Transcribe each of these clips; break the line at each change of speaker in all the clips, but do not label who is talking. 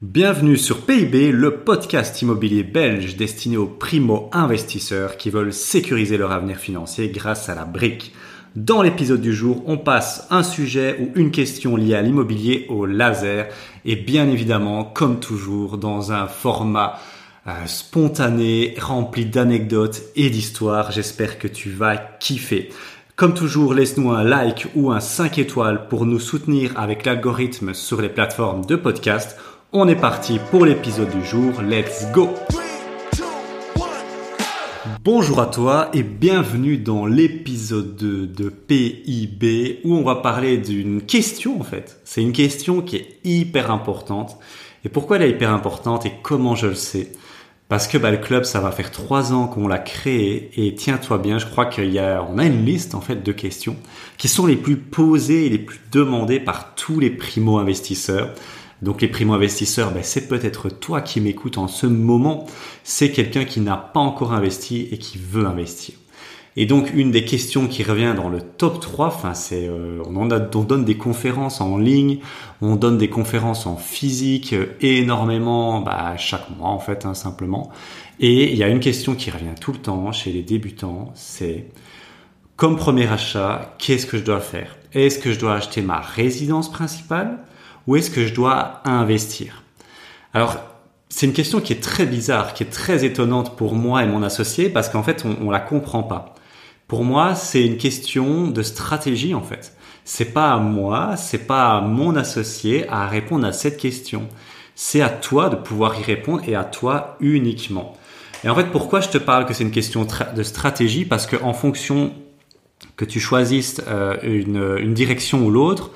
Bienvenue sur PIB, le podcast immobilier belge destiné aux primo-investisseurs qui veulent sécuriser leur avenir financier grâce à la brique. Dans l'épisode du jour, on passe un sujet ou une question liée à l'immobilier au laser et bien évidemment, comme toujours, dans un format euh, spontané, rempli d'anecdotes et d'histoires. J'espère que tu vas kiffer. Comme toujours, laisse-nous un like ou un 5 étoiles pour nous soutenir avec l'algorithme sur les plateformes de podcast on est parti pour l'épisode du jour, let's go Bonjour à toi et bienvenue dans l'épisode 2 de PIB où on va parler d'une question en fait. C'est une question qui est hyper importante. Et pourquoi elle est hyper importante et comment je le sais? Parce que le club, ça va faire trois ans qu'on l'a créé et tiens-toi bien, je crois qu'il y a, on a une liste en fait de questions qui sont les plus posées et les plus demandées par tous les primo-investisseurs. Donc les primo-investisseurs, ben, c'est peut-être toi qui m'écoutes en ce moment. C'est quelqu'un qui n'a pas encore investi et qui veut investir. Et donc une des questions qui revient dans le top 3, enfin c'est euh, on, on donne des conférences en ligne, on donne des conférences en physique euh, énormément bah, chaque mois en fait hein, simplement. Et il y a une question qui revient tout le temps chez les débutants, c'est comme premier achat, qu'est-ce que je dois faire? Est-ce que je dois acheter ma résidence principale? Où est-ce que je dois investir? Alors, c'est une question qui est très bizarre, qui est très étonnante pour moi et mon associé parce qu'en fait, on, on la comprend pas. Pour moi, c'est une question de stratégie en fait. C'est pas à moi, c'est pas à mon associé à répondre à cette question. C'est à toi de pouvoir y répondre et à toi uniquement. Et en fait, pourquoi je te parle que c'est une question de stratégie? Parce que en fonction que tu choisisses euh, une direction ou l'autre,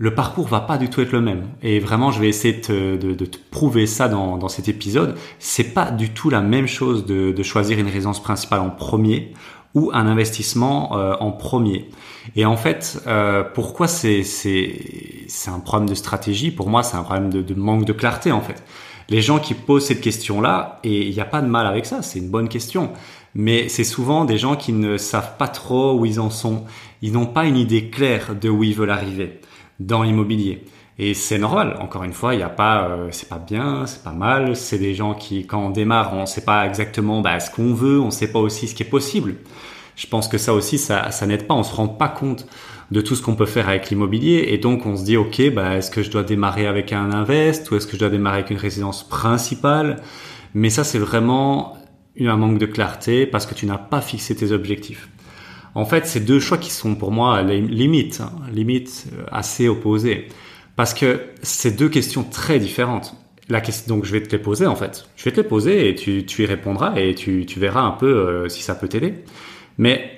le parcours va pas du tout être le même. Et vraiment, je vais essayer de, de, te prouver ça dans, dans cet épisode. C'est pas du tout la même chose de, de, choisir une résidence principale en premier ou un investissement euh, en premier. Et en fait, euh, pourquoi c'est un problème de stratégie? Pour moi, c'est un problème de, de, manque de clarté en fait. Les gens qui posent cette question-là, et il n'y a pas de mal avec ça, c'est une bonne question. Mais c'est souvent des gens qui ne savent pas trop où ils en sont. Ils n'ont pas une idée claire de où ils veulent arriver dans l'immobilier. Et c'est normal. Encore une fois, il n'y a pas, euh, c'est pas bien, c'est pas mal. C'est des gens qui, quand on démarre, on ne sait pas exactement bah, ce qu'on veut, on ne sait pas aussi ce qui est possible. Je pense que ça aussi, ça, ça n'aide pas. On se rend pas compte de tout ce qu'on peut faire avec l'immobilier, et donc on se dit, ok, bah, est-ce que je dois démarrer avec un invest ou est-ce que je dois démarrer avec une résidence principale? Mais ça, c'est vraiment un manque de clarté parce que tu n'as pas fixé tes objectifs. En fait, c'est deux choix qui sont pour moi limites, hein, limites euh, assez opposées. Parce que c'est deux questions très différentes. La question, donc je vais te les poser en fait. Je vais te les poser et tu, y répondras et tu, verras un peu euh, si ça peut t'aider. Mais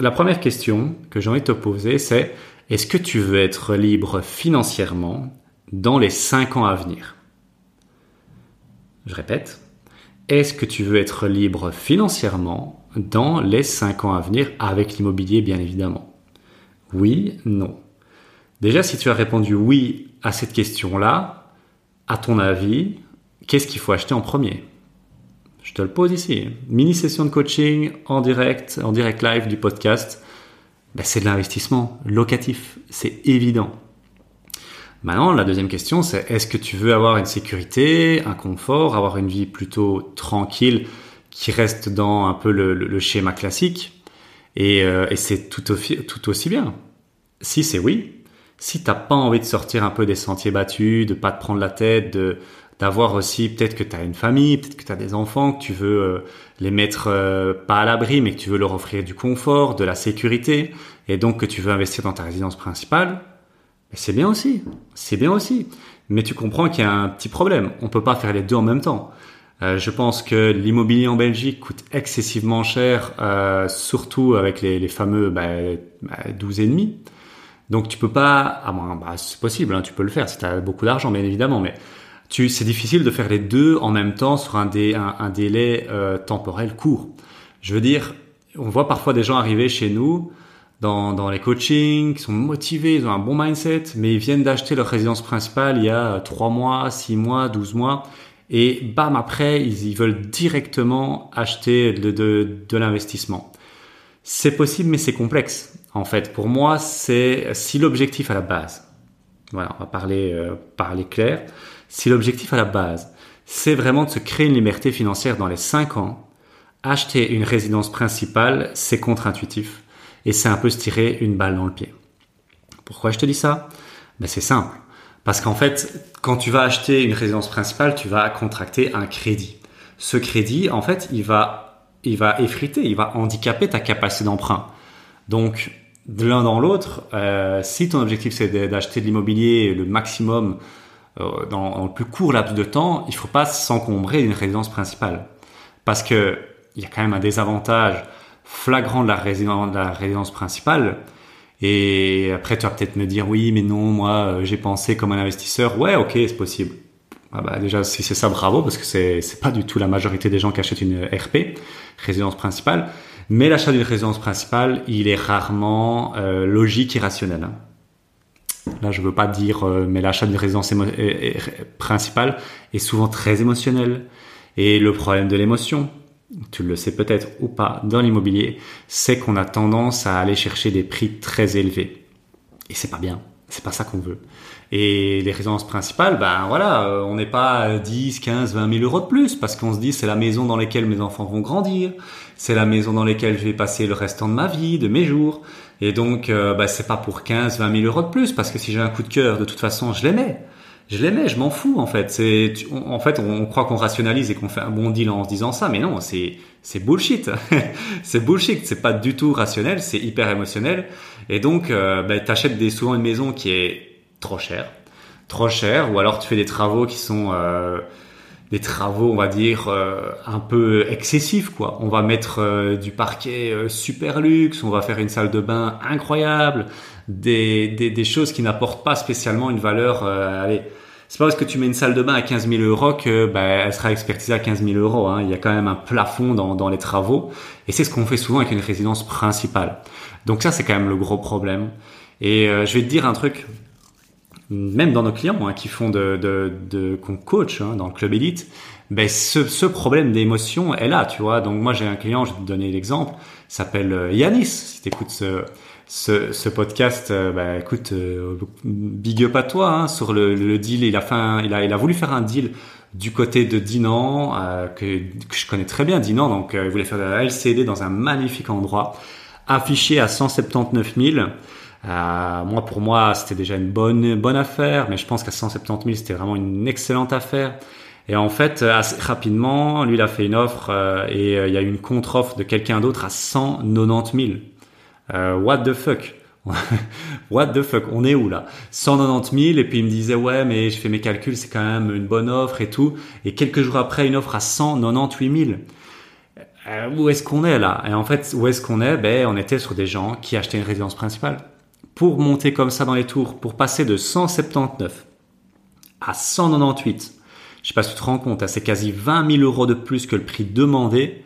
la première question que j'ai envie de te poser, c'est est-ce que tu veux être libre financièrement dans les cinq ans à venir? Je répète, est-ce que tu veux être libre financièrement dans les 5 ans à venir avec l'immobilier bien évidemment Oui, non. Déjà, si tu as répondu oui à cette question-là, à ton avis, qu'est-ce qu'il faut acheter en premier? Je te le pose ici. Mini session de coaching en direct, en direct live du podcast. Ben, c'est de l'investissement locatif, c'est évident. Maintenant, la deuxième question, c'est est-ce que tu veux avoir une sécurité, un confort, avoir une vie plutôt tranquille qui reste dans un peu le, schéma classique. Et, euh, c'est tout, aussi bien. Si c'est oui, si t'as pas envie de sortir un peu des sentiers battus, de pas te prendre la tête, de d'avoir aussi peut-être que tu as une famille, peut-être que tu as des enfants, que tu veux euh, les mettre euh, pas à l'abri, mais que tu veux leur offrir du confort, de la sécurité, et donc que tu veux investir dans ta résidence principale, c'est bien aussi, c'est bien aussi. Mais tu comprends qu'il y a un petit problème. On peut pas faire les deux en même temps. Euh, je pense que l'immobilier en Belgique coûte excessivement cher, euh, surtout avec les, fameux bah, 12 bah. Donc tu peux pas, ah bah, c'est possible, hein, tu peux le faire si tu as beaucoup d'argent, bien évidemment, mais c'est difficile de faire les deux en même temps sur un, dé, un, un délai euh, temporel court. Je veux dire, on voit parfois des gens arriver chez nous dans, dans les coachings, qui sont motivés, ils ont un bon mindset, mais ils viennent d'acheter leur résidence principale il y a 3 mois, 6 mois, 12 mois, et bam, après, ils, veulent directement acheter de, l'investissement. C'est possible, mais c'est complexe. En fait, pour moi, c'est si l'objectif à la base, voilà, on va parler, euh, parler clair. si l'objectif à la base, c'est vraiment de se créer une liberté financière dans les 5 ans, acheter une résidence principale, c'est contre-intuitif et c'est un peu se tirer une balle dans le pied. Pourquoi je te dis ça? Ben, C'est simple. Parce qu'en fait, quand tu vas acheter une résidence principale, tu vas contracter un crédit. Ce crédit, en fait, il va, effriter, il va handicaper ta capacité d'emprunt. Donc, de l'un dans l'autre, euh, si ton objectif c'est d'acheter de l'immobilier le maximum euh, dans, le plus court laps de temps, il faut pas s'encombrer d'une résidence principale. Parce que il y a quand même un désavantage flagrant de la résidence principale. Et après, tu vas peut-être me dire, oui, mais non, moi, euh, j'ai pensé comme un investisseur. Ouais, ok, c'est possible. Ah bah, déjà, si c'est ça, bravo, parce que c'est, c'est pas du tout la majorité des gens qui achètent une RP, résidence principale. Mais l'achat d'une résidence principale, il est rarement euh, logique et rationnel. Hein. Là, je veux pas dire, euh, mais l'achat d'une résidence principale est souvent très émotionnel. Et le problème de l'émotion, tu le sais peut-être ou pas dans l'immobilier, c'est qu'on a tendance à aller chercher des prix très élevés. Et c'est pas bien. C'est pas ça qu'on veut. Et les résidences principales, ben voilà, euh, on n'est pas 10, 15, 20 000 euros de plus parce qu'on se dit c'est la maison dans laquelle mes enfants vont grandir, c'est la maison dans laquelle je vais passer le restant de ma vie, de mes jours. Et donc, euh, ben, c'est pas pour 15, 20 000 euros de plus parce que si j'ai un coup de cœur, de toute façon, je mets je l'aimais, je m'en fous en fait. C'est, en fait, on, croit qu'on rationalise et qu'on fait un bon deal en se disant ça, mais non, c'est, c'est bullshit. c'est bullshit. C'est pas du tout rationnel, c'est hyper émotionnel. Et donc, euh, bah, t'achètes des, souvent une maison qui est trop chère, trop chère, ou alors tu fais des travaux qui sont euh, des travaux, on va dire, euh, un peu excessifs, quoi. On va mettre euh, du parquet euh, super luxe, on va faire une salle de bain incroyable, des, des, des choses qui n'apportent pas spécialement une valeur. allez, c'est pas parce que tu mets une salle de bain à 15 000 euros que bah, elle sera expertisée à 15 000 euros. Hein. Il y a quand même un plafond dans, dans les travaux, et c'est ce qu'on fait souvent avec une résidence principale. Donc ça, c'est quand même le gros problème. Et je vais te dire un truc, même dans nos clients hein, qui font de, de, de qu'on coach hein, dans le club élite, ben ce, ce problème d'émotion est là, tu vois. Donc moi j'ai un client, je vais te donner l'exemple, s'appelle euh, Yanis. Si tu écoutes ce, ce, ce, podcast, euh, ben écoute, euh, big up à toi hein, sur le, le, deal. Il a, fait il a il a voulu faire un deal du côté de Dinan que, que, je connais très bien Dinan, donc il voulait faire de la LCD dans un magnifique endroit, affiché à 179 000. Euh, moi, pour moi, c'était déjà une bonne bonne affaire, mais je pense qu'à 170 000, c'était vraiment une excellente affaire. Et en fait, assez rapidement, lui, il a fait une offre euh, et euh, il y a eu une contre-offre de quelqu'un d'autre à 190 000. What the fuck? What the fuck? On est où là? 190 000 et puis il me disait ouais mais je fais mes calculs c'est quand même une bonne offre et tout. Et quelques jours après une offre à 198 000 euh, où est-ce qu'on est là? Et en fait, où est-ce qu'on est? Ben, on était sur des gens qui achetaient une résidence principale. Pour monter comme ça dans les tours, pour passer de 179 à 198, je sais pas si tu te rends compte, hein, c'est quasi 20 000 euros de plus que le prix demandé.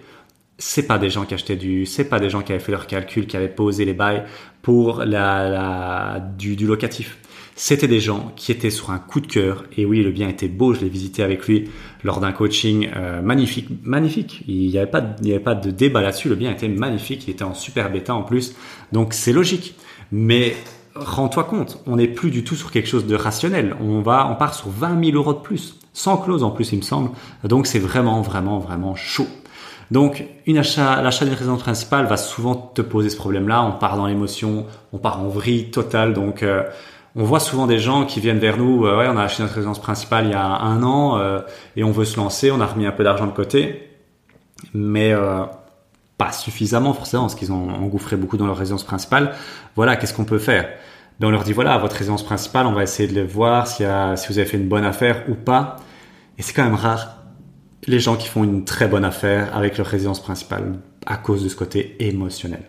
C'est pas des gens qui achetaient du, c'est pas des gens qui avaient fait leurs calculs, qui avaient posé les bails pour la, la du, du locatif. C'était des gens qui étaient sur un coup de cœur. Et oui, le bien était beau. Je l'ai visité avec lui lors d'un coaching euh, magnifique, magnifique. Il n'y avait pas, il y avait pas de débat là-dessus. Le bien était magnifique. Il était en super bêta en plus. Donc c'est logique. Mais rends-toi compte, on n'est plus du tout sur quelque chose de rationnel. On va, on part sur 20 000 euros de plus, sans clause en plus, il me semble. Donc c'est vraiment, vraiment, vraiment chaud. Donc, une achat, l'achat d'une résidence principale va souvent te poser ce problème-là. On part dans l'émotion, on part en vrille totale. Donc, euh, on voit souvent des gens qui viennent vers nous. Euh, ouais, on a acheté notre résidence principale il y a un an euh, et on veut se lancer. On a remis un peu d'argent de côté, mais pas suffisamment forcément parce qu'ils ont engouffré beaucoup dans leur résidence principale. Voilà, qu'est-ce qu'on peut faire? Ben, On leur dit voilà, votre résidence principale, on va essayer de le voir si vous avez fait une bonne affaire ou pas. Et c'est quand même rare les gens qui font une très bonne affaire avec leur résidence principale à cause de ce côté émotionnel.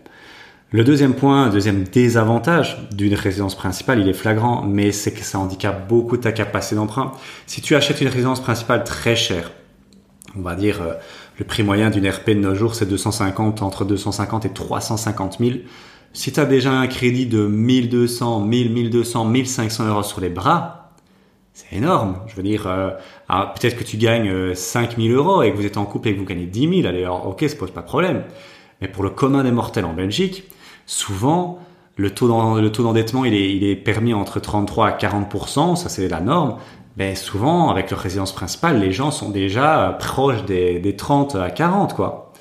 Le deuxième point, deuxième désavantage d'une résidence principale, il est flagrant, mais c'est que ça handicape beaucoup ta capacité d'emprunt. Si tu achètes une résidence principale très chère, on va dire euh, le prix moyen d'une RP de nos jours, c'est 250, entre 250 et 350 000. Si tu as déjà un crédit de 1200, 1000, 1200, 1500 euros sur les bras, c'est énorme. Je veux dire, euh, peut-être que tu gagnes 5000 euh, euros et que vous êtes en couple et que vous gagnez 10 000, allez, alors, ok, ça pose pas de problème. Mais pour le commun des mortels en Belgique, souvent, le taux d'endettement, il est, permis entre 33 à 40%, ça c'est la norme. ben souvent avec leur résidence principale, les gens sont déjà proches des, des 30 à 40 quoi.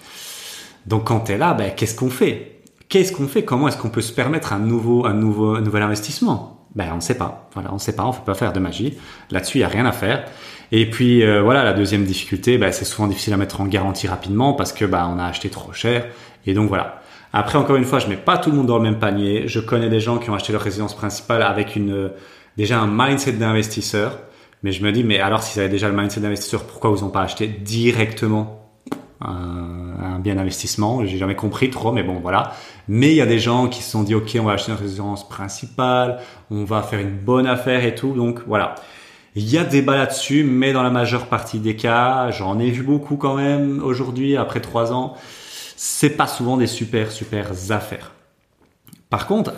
Donc quand tu es là, ben qu'est-ce qu'on fait? Qu'est-ce qu'on fait? Comment est-ce qu'on peut se permettre un nouveau un nouveau un nouvel investissement? Ben on ne sait pas. Voilà, on ne sait pas, on peut pas faire de magie. Là-dessus, il y a rien à faire. Et puis euh, voilà, la deuxième difficulté, ben, c'est souvent difficile à mettre en garantie rapidement parce que ben, on a acheté trop cher. Et donc voilà. Après, encore une fois, je mets pas tout le monde dans le même panier. Je connais des gens qui ont acheté leur résidence principale avec une déjà un mindset d'investisseur. Mais je me dis, mais alors s'ils avaient déjà le mindset d'investisseur, pourquoi vous n'ont pas acheté directement un, bien d'investissement? J'ai jamais compris trop, mais bon, voilà. Mais il y a des gens qui se sont dit, ok, on va acheter une résidence principale, on va faire une bonne affaire et tout. Donc voilà. Il y a débat là-dessus, mais dans la majeure partie des cas, j'en ai vu beaucoup quand même aujourd'hui, après trois ans, c'est pas souvent des super, super affaires. Par contre,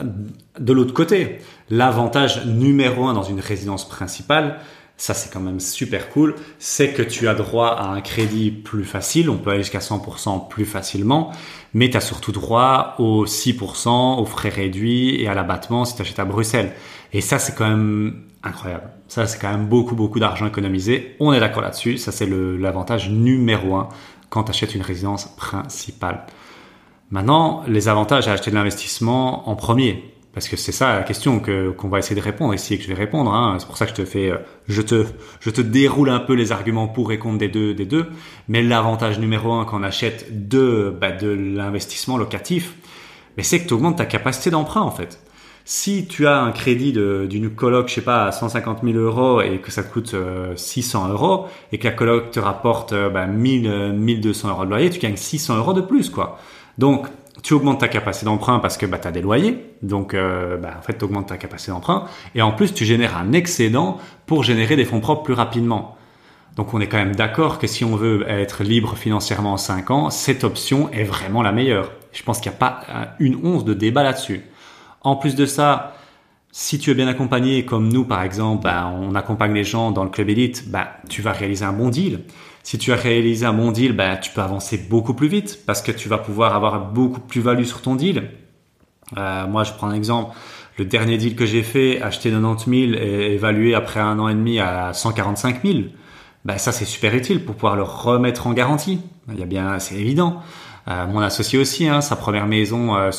de l'autre côté, l'avantage numéro un dans une résidence principale, ça c'est quand même super cool, c'est que tu as droit à un crédit plus facile, on peut aller jusqu'à 100% plus facilement, mais tu as surtout droit aux 6%, aux frais réduits et à l'abattement si tu achètes à Bruxelles. Et ça c'est quand même incroyable. Ça c'est quand même beaucoup beaucoup d'argent économisé. On est d'accord là-dessus, ça c'est l'avantage numéro un quand tu achètes une résidence principale. Maintenant, les avantages à acheter de l'investissement en premier, parce que c'est ça la question que qu'on va essayer de répondre ici et que je vais répondre. Hein. C'est pour ça que je te fais, euh, je te, je te déroule un peu les arguments pour et contre des deux, des deux. Mais l'avantage numéro un quand on achète de, bah, de l'investissement locatif, mais c'est que tu augmentes ta capacité d'emprunt en fait. Si tu as un crédit d'une coloc, je sais pas, à 150 000 euros et que ça te coûte 600 euh, euros et que la coloc te rapporte euh, bah, 1000, 1200 euros de loyer, tu gagnes 600 euros de plus quoi. Donc, tu augmentes ta capacité d'emprunt parce que bah, tu as des loyers. Donc, euh, bah, en fait, tu augmentes ta capacité d'emprunt. Et en plus, tu génères un excédent pour générer des fonds propres plus rapidement. Donc, on est quand même d'accord que si on veut être libre financièrement en 5 ans, cette option est vraiment la meilleure. Je pense qu'il n'y a pas une once de débat là-dessus. En plus de ça, si tu es bien accompagné, comme nous par exemple, bah, on accompagne les gens dans le club élite, bah, tu vas réaliser un bon deal. Si tu as réalisé un bon deal, ben, tu peux avancer beaucoup plus vite parce que tu vas pouvoir avoir beaucoup plus value sur ton deal. Euh, moi, je prends un exemple. Le dernier deal que j'ai fait, acheter 90 000 et évalué après un an et demi à 145 000, ben, ça c'est super utile pour pouvoir le remettre en garantie. Il bien, c'est évident. Euh, mon associé aussi, hein, sa première maison euh,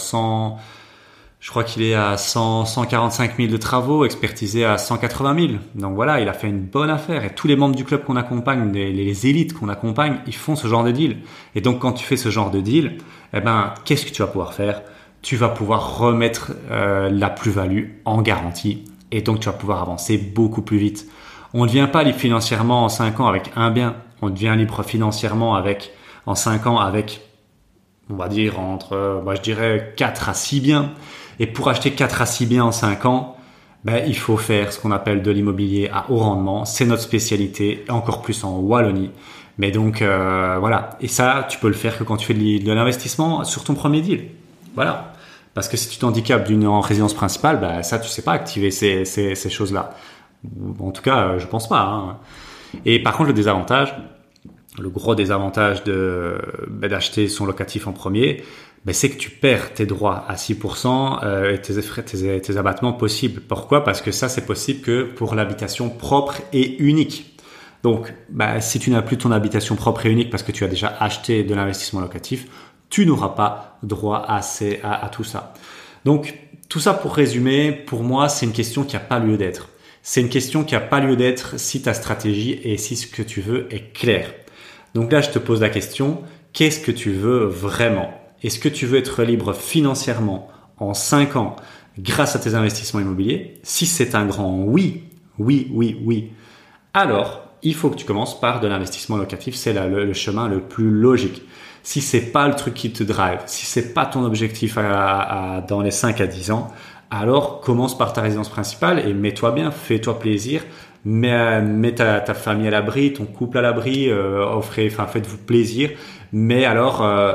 je crois qu'il est à 100, 145 000 de travaux, expertisé à 180 000. Donc voilà, il a fait une bonne affaire. Et tous les membres du club qu'on accompagne, les, élites qu'on accompagne, ils font ce genre de deal. Et donc quand tu fais ce genre de deal, eh ben, qu'est-ce que tu vas pouvoir faire? Tu vas pouvoir remettre euh, la plus-value en garantie. Et donc tu vas pouvoir avancer beaucoup plus vite. On ne devient pas libre financièrement en 5 ans avec un bien. On devient libre financièrement avec en 5 ans avec, on va dire, entre, moi je dirais 4 à 6 biens. Et pour acheter 4 à 6 biens en 5 ans, ben, il faut faire ce qu'on appelle de l'immobilier à haut rendement. C'est notre spécialité, encore plus en Wallonie. Mais donc euh, voilà. Et ça, tu peux le faire que quand tu fais de l'investissement sur ton premier deal. Voilà. Parce que si tu t'handicapes d'une en résidence principale, ben, ça, tu sais pas activer ces, choses-là. En tout cas, je pense pas. Hein. Et par contre, le désavantage, le gros désavantage ben, d'acheter son locatif en premier, ben, c'est que tu perds tes droits à 6% euh, et tes, tes, abattements possibles. Pourquoi? Parce que ça, c'est possible que pour l'habitation propre et unique. Donc, ben, si tu n'as plus ton habitation propre et unique parce que tu as déjà acheté de l'investissement locatif, tu n'auras pas droit à, ces, à, tout ça. Donc, tout ça pour résumer, pour moi, c'est une question qui n'a pas lieu d'être. C'est une question qui n'a pas lieu d'être si ta stratégie et si ce que tu veux est clair. Donc là, je te pose la question, qu'est-ce que tu veux vraiment? Est-ce que tu veux être libre financièrement en 5 ans grâce à tes investissements immobiliers? Si c'est un grand oui, oui, oui, oui, alors il faut que tu commences par de l'investissement locatif. C'est le, chemin le plus logique. Si c'est pas le truc qui te drive, si c'est pas ton objectif dans les 5 à 10 ans, alors commence par ta résidence principale et mets-toi bien, fais-toi plaisir, mets, ta, famille à l'abri, ton couple à l'abri, euh, offrez, enfin faites-vous plaisir, mais alors euh,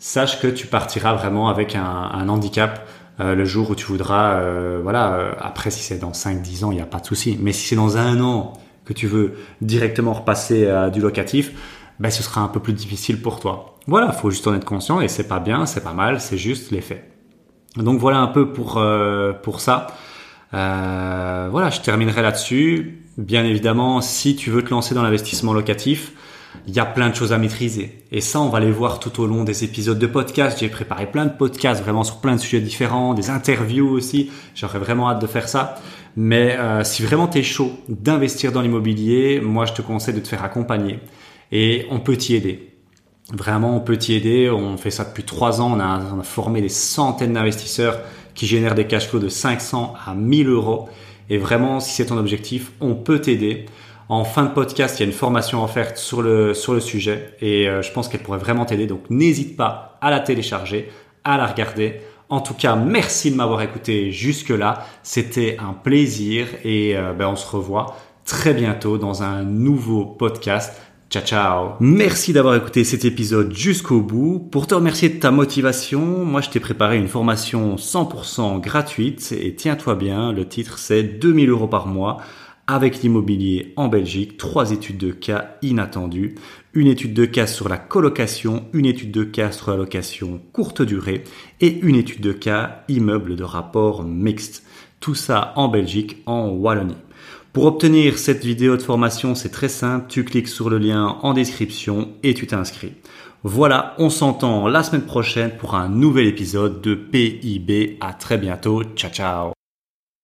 sache que tu partiras vraiment avec un, handicap euh, le jour où tu voudras, euh, voilà, euh, après si c'est dans 5-10 ans, il n'y a pas de souci. Mais si c'est dans un an que tu veux directement repasser à du locatif, ben, ce sera un peu plus difficile pour toi. Voilà, faut juste en être conscient et c'est pas bien, c'est pas mal, c'est juste l'effet. Donc voilà un peu pour, pour ça. voilà, je terminerai là-dessus. bien évidemment, si tu veux te lancer dans l'investissement locatif, il y a plein de choses à maîtriser. Et ça, on va les voir tout au long des épisodes de podcast. J'ai préparé plein de podcasts vraiment sur plein de sujets différents, des interviews aussi. J'aurais vraiment hâte de faire ça. Mais euh, si vraiment tu es chaud d'investir dans l'immobilier, moi je te conseille de te faire accompagner. Et on peut t'y aider. Vraiment, on peut t'y aider. On fait ça depuis trois ans. On a, on a formé des centaines d'investisseurs qui génèrent des cash flows de 500 à 1000 euros. Et vraiment, si c'est ton objectif, on peut t'aider. En fin de podcast, il y a une formation offerte sur le, sur le sujet et euh, je pense qu'elle pourrait vraiment t'aider. Donc n'hésite pas à la télécharger, à la regarder. En tout cas, merci de m'avoir écouté jusque-là. C'était un plaisir et euh, ben, on se revoit très bientôt dans un nouveau podcast. Ciao ciao. Merci d'avoir écouté cet épisode jusqu'au bout. Pour te remercier de ta motivation, moi je t'ai préparé une formation 100% gratuite et tiens-toi bien, le titre c'est 2000 euros par mois avec l'immobilier en Belgique, trois études de cas inattendues, une étude de cas sur la colocation, une étude de cas sur la location courte durée et une étude de cas immeuble de rapport mixte. Tout ça en Belgique, en Wallonie. Pour obtenir cette vidéo de formation, c'est très simple, tu cliques sur le lien en description et tu t'inscris. Voilà, on s'entend la semaine prochaine pour un nouvel épisode de PIB. À très bientôt. Ciao ciao.